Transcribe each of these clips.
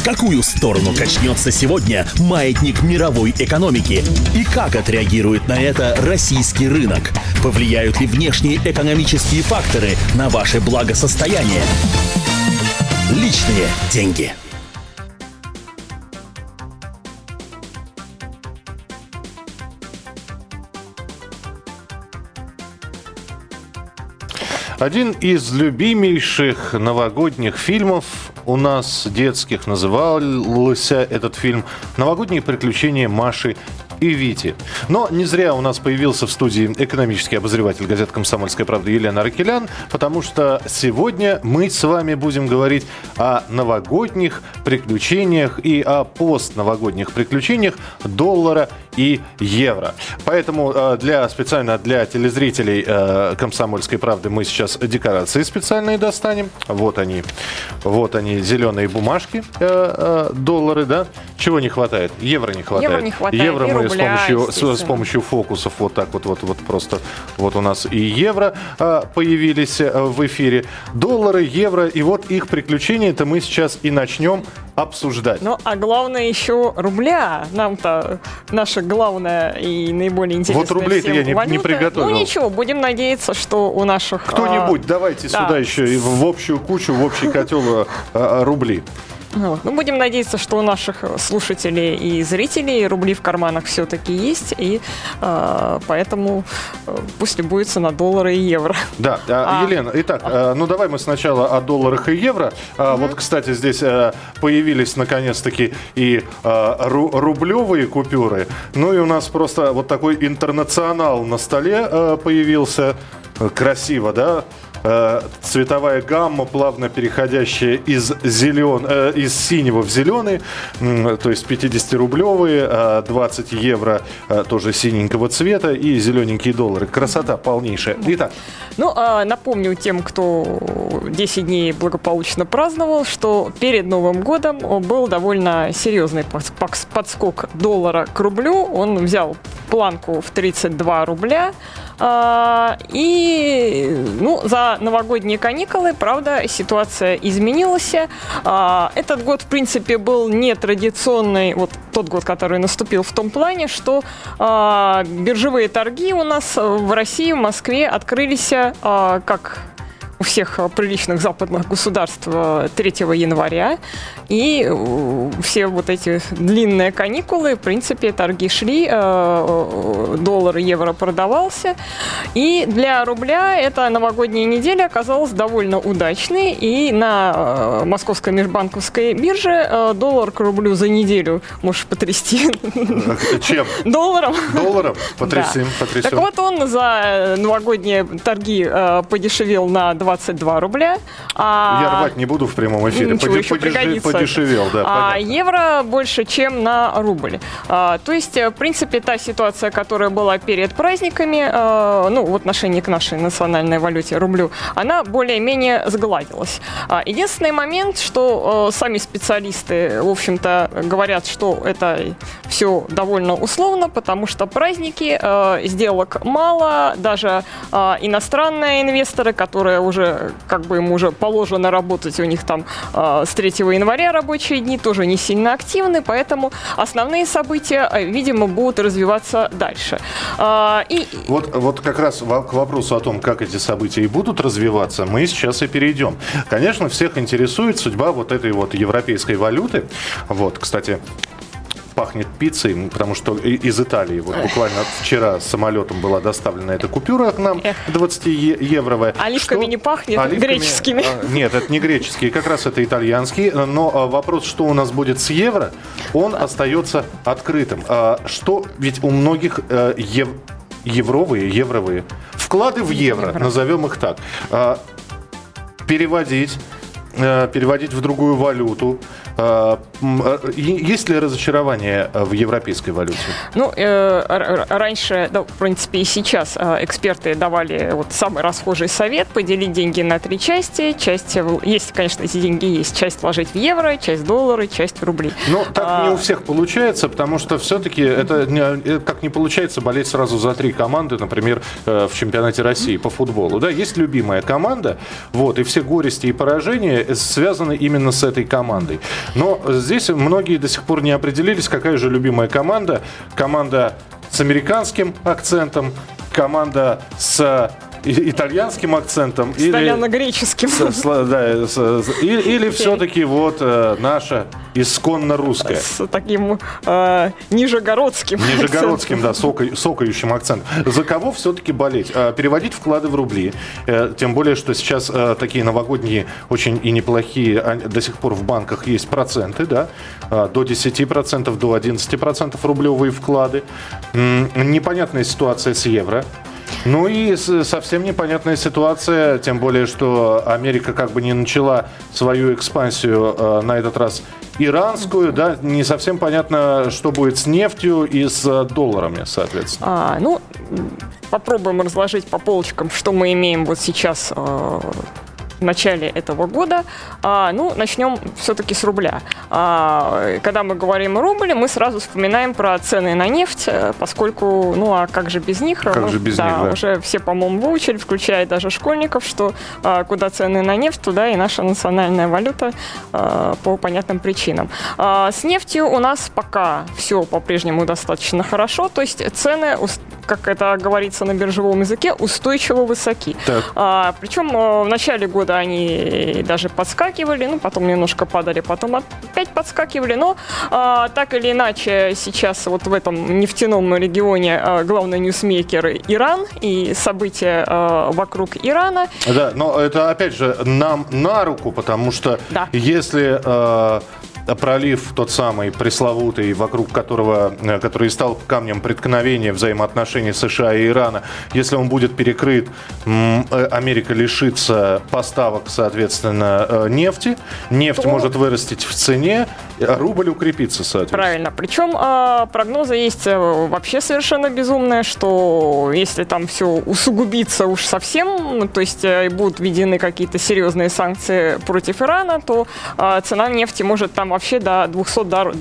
В какую сторону качнется сегодня маятник мировой экономики? И как отреагирует на это российский рынок? Повлияют ли внешние экономические факторы на ваше благосостояние? Личные деньги. Один из любимейших новогодних фильмов у нас детских назывался этот фильм «Новогодние приключения Маши и Вити. Но не зря у нас появился в студии экономический обозреватель газеты «Комсомольская правда» Елена Ракелян, потому что сегодня мы с вами будем говорить о новогодних приключениях и о постновогодних приключениях доллара и евро. Поэтому э, для, специально для телезрителей э, «Комсомольской правды» мы сейчас декорации специальные достанем. Вот они. Вот они, зеленые бумажки, э, доллары, да? Чего не хватает? Евро не хватает. Евро не хватает. Евро мы с помощью, с, с помощью фокусов вот так вот, вот, вот просто, вот у нас и евро появились в эфире, доллары, евро, и вот их приключения, это мы сейчас и начнем обсуждать. Ну, а главное еще рубля. Нам-то наша главная и наиболее интересная Вот рублей-то я не- не валюта. приготовил. Ну, ничего, будем надеяться, что у наших... а, Кто-нибудь, давайте да. сюда еще в общую кучу, в общий котел а, а, рубли. Вот. Ну, будем надеяться, что у наших слушателей и зрителей рубли в карманах все-таки есть, и э, поэтому э, пусть любуются на доллары и евро. Да, а, А. Елена, итак, а, ну давай мы сначала о долларах и евро. А, Вот, кстати, здесь появились наконец-таки и ру- рублевые купюры. Ну и у нас просто вот такой интернационал на столе появился. Э, Красиво, да? Э, Цветовая гамма, плавно переходящая из, зелен... э, из синего в зеленый, то есть 50-рублевые, а 20 евро э, тоже синенького цвета и зелененькие доллары. Красота полнейшая. Итак, Ну, а, напомню тем, кто 10 дней благополучно праздновал, что перед Новым годом был довольно серьезный подскок доллара к рублю. Он взял планку в 32 рубля. А, И ну, за новогодние каникулы, правда, ситуация изменилась. А, Этот год, в принципе, был нетрадиционный, вот тот год, который наступил в том плане, что а, биржевые торги у нас в России, в Москве открылись как у всех а, приличных западных государств а, 3 января. И э, все вот эти длинные каникулы, в принципе, торги шли, э, э, доллар и евро продавался. И для рубля эта новогодняя неделя оказалась довольно удачной. И на э, московской межбанковской бирже э, доллар к рублю за неделю можешь потрясти чем? долларом. Долларом? Потрясем, Да. потрясем. Так вот он за э, новогодние торги э, подешевел на 22 рубля. а- Я рвать не буду в прямом эфире. Ничего, Поди- еще пригодится. Подешевел, да, а понятно. евро больше, чем на рубль. А, то есть, э, в принципе, та ситуация, которая была перед праздниками, э, ну, в отношении к нашей национальной валюте, рублю, она более-менее сгладилась. А, единственный момент, что э, сами специалисты, в общем-то, говорят, что это все довольно условно, потому что праздники, э, сделок мало, даже э, иностранные инвесторы, которые уже, как бы им уже положено работать, у них там э, с 3 января рабочие дни тоже не сильно активны, поэтому основные события, э, видимо, будут развиваться дальше. А, И Вот, вот как раз к вопросу о том, как эти события и будут развиваться, мы сейчас и перейдем. Конечно, всех интересует судьба вот этой вот европейской валюты. Вот, кстати, пахнет пиццей, потому что из Италии вот буквально вчера самолетом была доставлена эта купюра к нам, Эх. 20-евровая. Оливками не пахнет, греческими. а, Нет, это не греческие, как раз это итальянские. Но а, вопрос, что у нас будет с евро, он остается открытым. А, Что, ведь у многих э, ев- евровые, евровые вклады в евро, Евро. назовем их так, а, переводить э, переводить в другую валюту. А, Есть ли разочарование э, в европейской валюте? Ну, э, раньше, да, в принципе, и сейчас э, эксперты давали вот самый расхожий совет поделить деньги на три части. Часть, есть, конечно, эти деньги есть. Часть вложить в евро, часть в доллары, часть в рубли. Ну, так А, не у всех получается, потому что все-таки это, не- как не получается болеть сразу за три команды, например, в чемпионате России по футболу. Да, есть любимая команда, вот, и все горести и поражения связаны именно с этой командой. Но здесь многие до сих пор не определились, какая же любимая команда. Команда с американским акцентом, команда с итальянским акцентом. С итальяно-греческим. Да, или, или все-таки вот э, наша исконно русская. С таким э, нижегородским. Нижегородским, да, сока, сокающим акцентом. За кого все-таки болеть? Э, переводить вклады в рубли. Э, тем более, что сейчас э, такие новогодние очень и неплохие, а, до сих пор в банках есть проценты, да, э, до 10%, до 11% рублевые вклады. М- непонятная ситуация с евро. Ну и совсем непонятная ситуация, тем более, что Америка как бы не начала свою экспансию э, на этот раз иранскую, да, не совсем понятно, что будет с нефтью и с долларами, соответственно. А, ну, попробуем разложить по полочкам, что мы имеем вот сейчас э, в начале этого года. А, ну, начнем все-таки с рубля. А, когда мы говорим рубль, мы сразу вспоминаем про цены на нефть, э, поскольку, ну, а как же без них? Как ну, же без да, них, да. уже все, по-моему, выучили, включая даже школьников, что а, куда цены на нефть, туда и наша национальная валюта а, по понятным причинам. А, с нефтью у нас пока все по-прежнему достаточно хорошо, то есть цены как это говорится на биржевом языке, устойчиво высоки. А, причем э, в начале года они даже подскакивали, ну, потом немножко падали, потом опять подскакивали, но а, так или иначе сейчас вот в этом нефтяном регионе а, главный ньюсмейкер Иран и события а, вокруг Ирана. Да, но это опять же нам на руку, потому что да. если... А пролив тот самый пресловутый, вокруг которого, э, который стал камнем преткновения взаимоотношений США и Ирана, если он будет перекрыт, э, Америка лишится поставок, соответственно, э, нефти, нефть То... может вырастить в цене, рубль укрепится, соответственно. Правильно. Причем а, прогнозы есть вообще совершенно безумные, что если там все усугубится уж совсем, то есть будут введены какие-то серьезные санкции против Ирана, то а, цена нефти может там вообще до 200 дар,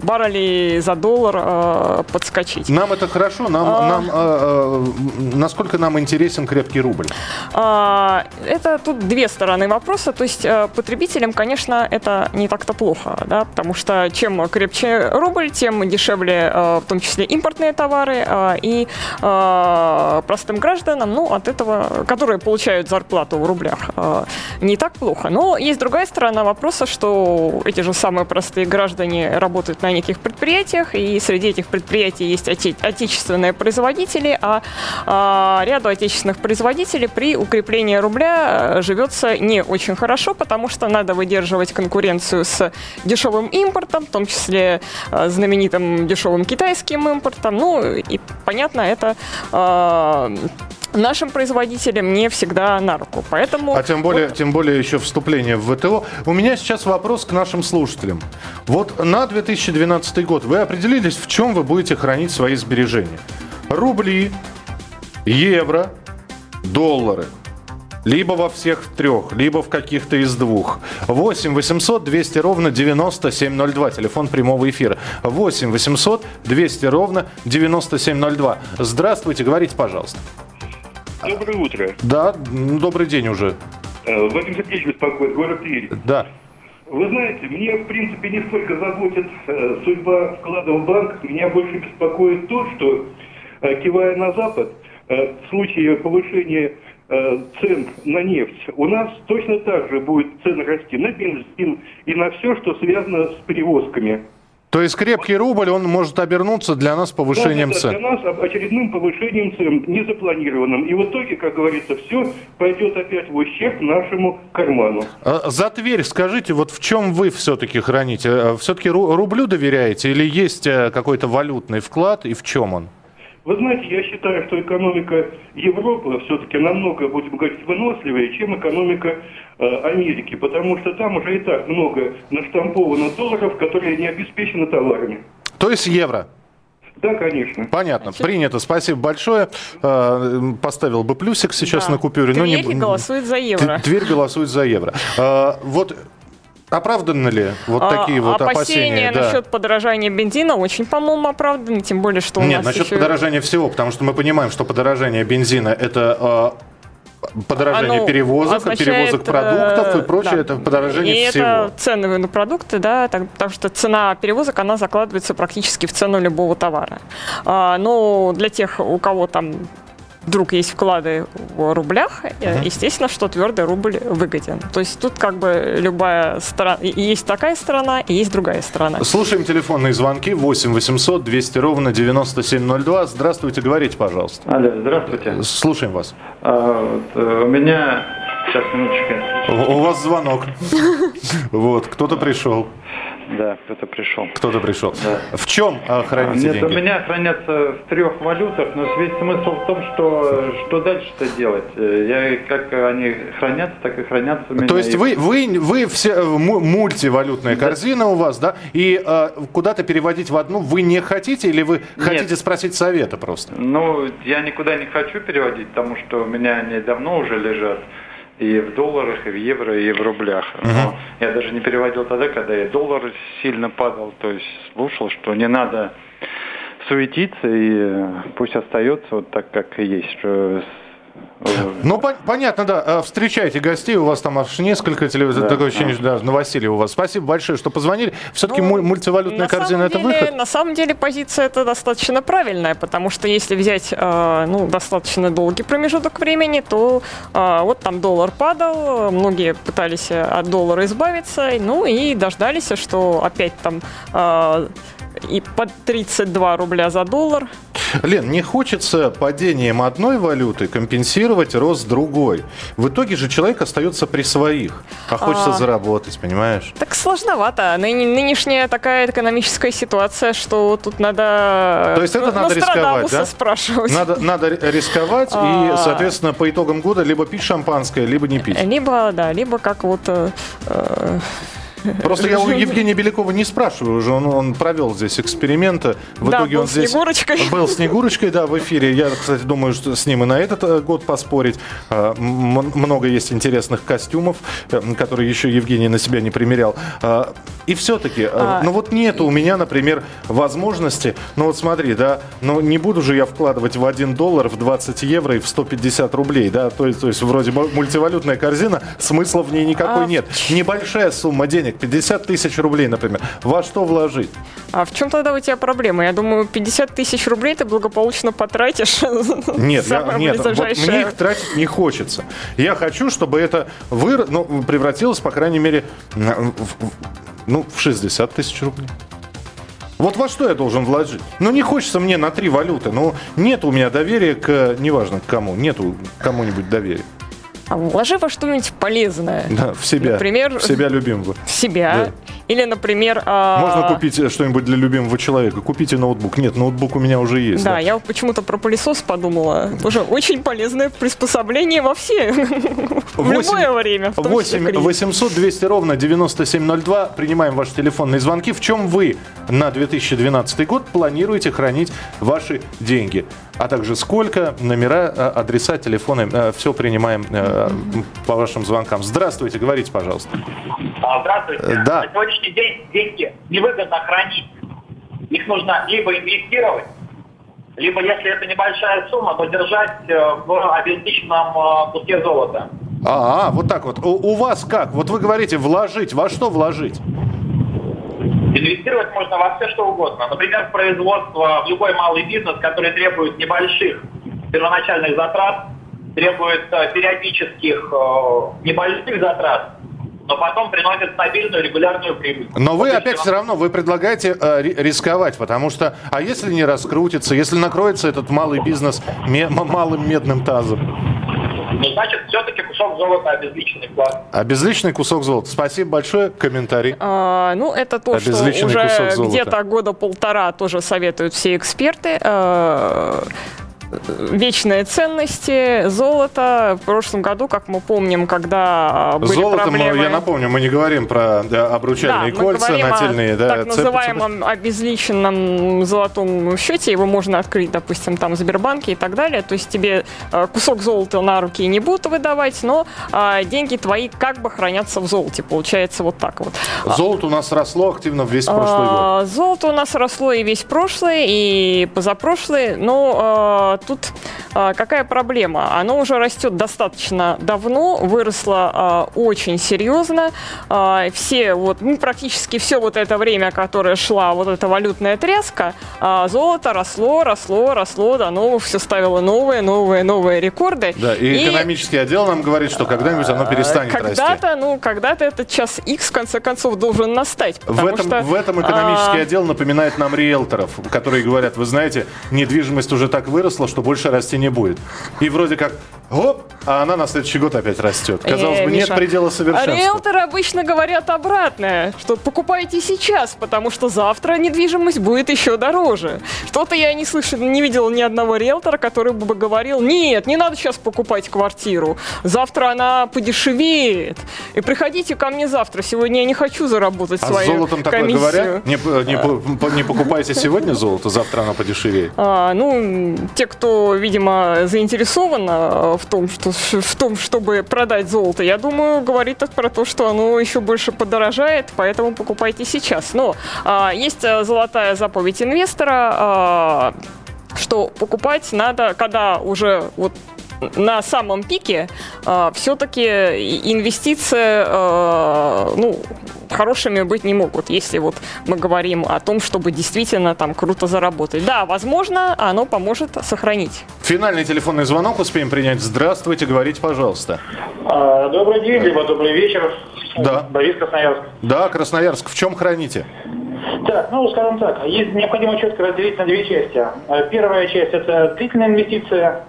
баррелей за доллар э, подскочить. Нам это хорошо? Нам, а... нам, э, э, насколько нам интересен крепкий рубль? А, это тут две стороны вопроса. То есть э, потребителям, конечно, это не так-то плохо, да, потому что чем крепче рубль, тем дешевле э, в том числе импортные товары э, и э, простым гражданам, ну, от этого, которые получают зарплату в рублях, э, не так плохо. Но есть другая сторона вопроса, что эти же самые простые граждане работают на неких предприятиях, и среди этих предприятий есть оте- отечественные производители, а, а ряду отечественных производителей при укреплении рубля э, живется не очень хорошо, потому что надо выдерживать конкуренцию с дешевым импортом, в том числе э, знаменитым дешевым китайским импортом. Ну и понятно, это э, нашим производителям не всегда на руку. Поэтому... А тем более, вот... тем более еще вступление в ВТО. У меня сейчас вопрос к нашим слушателям. Вот на 2012 год вы определились, в чем вы будете хранить свои сбережения? Рубли, евро, доллары. Либо во всех трех, либо в каких-то из двух. 8 800 200 ровно 9702. Телефон прямого эфира. 8 800 200 ровно 9702. Здравствуйте, говорите, пожалуйста. Доброе утро. Да, добрый день уже. Э, Вадим Сергеевич беспокоит, город Тверь. Да. Вы знаете, мне, в принципе, не столько заботит э, судьба вклада в банк, меня больше беспокоит то, что, э, кивая на Запад, э, в случае повышения э, цен на нефть, у нас точно так же будет цены расти на бензин и на все, что связано с перевозками. То есть крепкий рубль, он может обернуться для нас повышением да, да, цен? Для нас очередным повышением цен, незапланированным. И в итоге, как говорится, все пойдет опять в ущерб нашему карману. А, за Тверь скажите, вот в чем вы все-таки храните? Э, все-таки рублю доверяете или есть э, какой-то валютный вклад и в чем он? Вы знаете, я считаю, что экономика Европы все-таки намного, будем говорить, выносливее, чем экономика э, Америки, потому что там уже и так много наштамповано долларов, которые не обеспечены товарами. То есть евро? Да, конечно. Понятно, принято. Спасибо большое. Э, поставил бы плюсик сейчас да. на купюре. Тверь но не... голосует за евро. Тверь голосует за евро. Э, вот Оправданы ли вот А, такие вот опасения? да. насчет подорожания бензина очень, по-моему, оправданы, тем более, что у Нет, нас насчет еще... подорожания всего, потому что мы понимаем, что подорожание бензина это э, подорожание Оно перевозок, перевозок продуктов и э, прочее, да. это подорожание и всего. это цены на продукты, да, так- потому что цена перевозок, она закладывается практически в цену любого товара. А, но для тех, у кого там вдруг есть вклады в рублях, э, естественно, что твердый рубль выгоден. То есть тут как бы любая сторона, есть такая сторона, и есть другая сторона. Слушаем телефонные звонки 8 800 200 ровно 9702. Здравствуйте, говорите, пожалуйста. Алло, здравствуйте. Слушаем вас. А, вот, э, у меня... Сейчас, минуточку. У у вас звонок. Вот, кто-то пришел. Да, кто-то пришел. Кто-то пришел. Да. В чем а, храните Нет, у деньги? меня хранятся в трех валютах, но весь смысл в том, что что дальше-то делать. Э, Я как они хранятся, так и хранятся у меня. То есть И- вы, вы, вы все э, му- мультивалютная корзина у вас, да? И э, куда-то переводить в одну вы не хотите или вы хотите спросить совета просто? Ну, я никуда не хочу переводить, потому что у меня они давно уже лежат. И в долларах, и в евро, и в рублях. Но я даже не переводил тогда, когда и доллар сильно падал. То есть слушал, что не надо суетиться, и э, пусть остается вот так, как и есть. Что, Ну, пон- понятно, да. Э, Встречайте гостей, у вас там аж несколько телевизоров. Да, Такое ощущение, что да, новоселье у вас. Спасибо большое, что позвонили. Все-таки мультивалютная Ну, на корзина это деле, выход? На самом деле позиция это достаточно правильная, потому что если взять э, ну, достаточно долгий промежуток времени, то э, вот там доллар падал, многие пытались от доллара избавиться, ну и дождались, что опять там э, и под 32 рубля за доллар. Лен, не хочется падением одной валюты компенсировать рост другой. В итоге же человек остается при своих, а хочется А. заработать, понимаешь? Так сложновато. Ныне- нынешняя такая экономическая ситуация, что тут надо... То есть это надо рисковать, да? спрашивать. Надо, надо ри- рисковать и, А. соответственно, по итогам года либо пить шампанское, либо не пить. Либо, да, либо как вот... э, э, Просто я у Евгения Белякова не спрашиваю уже, он, он провел здесь эксперименты. В Да, итоге был он здесь Снегурочкой. был Снегурочкой, да, в эфире. Я, кстати, думаю, что с ним и на этот э, год поспорить. А, Много есть интересных костюмов, э, которые еще Евгений на себя не примерял. А, И все-таки, А, ну вот нету у меня, например, возможности, ну вот смотри, да, ну не буду же я вкладывать в 1 доллар, в 20 евро и в 150 рублей, да, то есть, то есть вроде мультивалютная корзина, смысла в ней никакой А, нет. Небольшая сумма денег, 50 тысяч рублей, например, во что вложить? А в чем тогда у тебя проблема? Я думаю, 50 тысяч рублей ты благополучно потратишь. Нет, я- нет, вот мне их тратить не хочется. Я хочу, чтобы это выр... ну, превратилось, по крайней мере, в- ну, в 60 тысяч рублей. Вот во что я должен вложить? Ну, не хочется мне на три валюты. Ну, нет у меня доверия к... Неважно к кому. Нету кому-нибудь доверия. А вложи во что-нибудь полезное. Да, в себя. Например, В себя любимого. В себя. Да. Или, например... а, Можно купить э, что-нибудь для любимого человека. Купите ноутбук. Нет, ноутбук у меня уже есть. Да, я вот почему-то про пылесос подумала. Тоже очень полезное приспособление во все. В любое время. в том числе 8 кризис. 800 200 ровно 9702. Принимаем ваши телефонные звонки. В чем вы на 2012 год планируете хранить ваши деньги? А также сколько, номера, э, адреса, телефоны. Все принимаем э, по вашим звонкам. Здравствуйте, говорите, пожалуйста. А, Здравствуйте. Э, да. На сегодняшний день деньги невыгодно хранить. Их нужно либо инвестировать, либо, если это небольшая сумма, то держать э, в обезличенном э, куске золота. А, а, вот так вот. У, у вас как? Вот вы говорите вложить. Во что вложить? Инвестировать можно во все что угодно. Например, в производство, в любой малый бизнес, который требует небольших первоначальных затрат, требует э, периодических небольших затрат, но потом приносит стабильную регулярную прибыль. Но вы Вот и опять все равно вы предлагаете э, ри- рисковать, потому что, а если не раскрутится, если накроется этот малый бизнес ме- м- малым медным тазом? Ну, значит, все-таки кусок золота обезличенный вклад. Обезличенный кусок золота. Спасибо большое. Комментарий. А, ну, это то, что уже золота. где-то года полтора тоже советуют все эксперты. Э, вечные ценности, золото. В прошлом году, как мы помним, когда были Золото, проблемы... мы, я напомню, мы не говорим про да, обручальные да, кольца нательные. о да, так цеп- называемом обезличенном золотом счете. Его можно открыть, допустим, там в Сбербанке и так далее. То есть тебе э, кусок золота на руки не будут выдавать, но э, деньги твои как бы хранятся в золоте. Получается вот так вот. Золото у нас росло активно весь прошлый год. А, Золото у нас росло и весь прошлый, и позапрошлый. Но тут э, какая проблема? Оно уже растет достаточно давно, выросло э, очень серьезно. Э, все вот, ну, практически все вот это время, которое шла вот эта валютная тряска, золото росло, росло, росло, до новых все ставило новые, новые, новые рекорды. Да, и, экономический отдел нам говорит, что когда-нибудь оно перестанет расти. Когда-то, ну, когда-то этот час X в конце концов должен настать. В этом, что, в этом экономический а, отдел напоминает нам риэлторов, которые говорят, вы знаете, недвижимость уже так выросла, что больше расти не будет. И вроде как, оп, а она на следующий год опять растет. Казалось Э, бы, нет предела А совершенства. риэлторы обычно говорят обратное, что покупайте сейчас, потому что завтра недвижимость будет еще дороже. Что-то я не слышал, не видел ни одного риэлтора, который бы говорил, нет, не надо сейчас покупать квартиру, завтра она подешевеет. И приходите ко мне завтра, сегодня я не хочу заработать А свою золотом такое комиссию. говорят? Не, не, п- не покупайте сегодня золото, завтра оно подешевеет. А, ну, те, кто, видимо, заинтересован а, в том, что, в том, чтобы продать золото, я думаю, говорит про то, что оно еще больше подорожает, поэтому покупайте сейчас. Но а, есть а, золотая заповедь инвестора, а, что покупать надо, когда уже вот на самом пике все-таки инвестиции э, ну, хорошими быть не могут, если вот мы говорим о том, чтобы действительно там круто заработать. Да, возможно, оно поможет сохранить. Финальный телефонный звонок успеем принять. Здравствуйте, говорите, пожалуйста. А, Добрый день, либо добрый вечер. Да. Борис Красноярск. Да, Красноярск, в чем храните? Так, ну, скажем так, есть необходимо четко разделить на две части. Первая часть – это длительная инвестиция,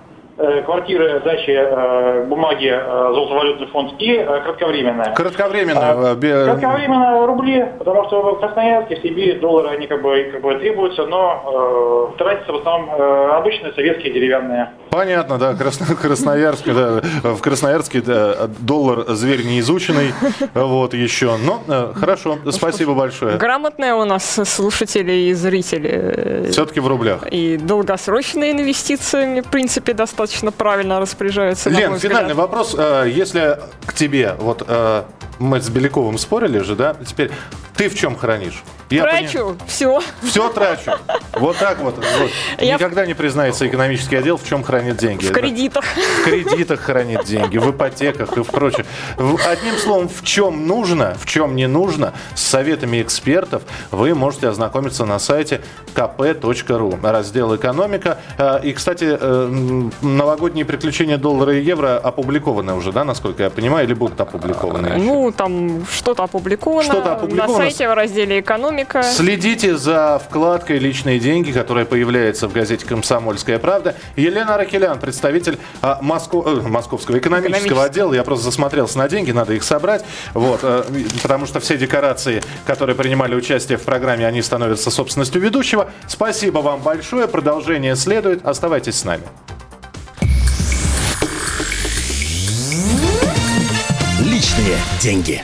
квартиры, дачи, э, бумаги, э, золотовалютный фонд и э, кратковременная. Кратковременно. Э, бе- Кратковременно рубли, потому что в Красноярске, в Сибири доллары, они как бы, как бы требуются, но э, тратятся в основном э, обычные советские деревянные. Понятно, да, Красно- Красноярск, да, в Красноярске да, доллар зверь неизученный, вот еще. Но э, хорошо, спасибо большое. Грамотные у нас слушатели и зрители. э, Все-таки в рублях. И долгосрочные инвестициями, в принципе, достаточно правильно распоряжаются. на Лен, финальный вопрос. Э, Если к тебе, вот э, мы с Беляковым спорили же, да, теперь ты в чем хранишь? Я Трачу, все. Все трачу. Вот так вот. вот. Я- Никогда не признается экономический отдел, в чем хранит деньги. В кредитах. В кредитах хранит деньги, в ипотеках и в прочее. В- Одним словом, в чем нужно, в чем не нужно, с советами экспертов вы можете ознакомиться на сайте kp.ru, раздел «Экономика». Э, И, кстати, э, новогодние приключения доллара и евро опубликованы уже, да, насколько я понимаю, или будут опубликованы еще? Ну, там что-то опубликовано. Что-то опубликовано. На сайте в разделе «Экономика». Следите за вкладкой «Личные деньги», которая появляется в газете «Комсомольская правда». Елена Аракелян, представитель а, Моско- э, Московского экономического Экономического. отдела. Я просто засмотрелся на деньги, надо их собрать. Вот, э, потому что все декорации, которые принимали участие в программе, они становятся собственностью ведущего. Спасибо вам большое. Продолжение следует. Оставайтесь с нами. Личные деньги.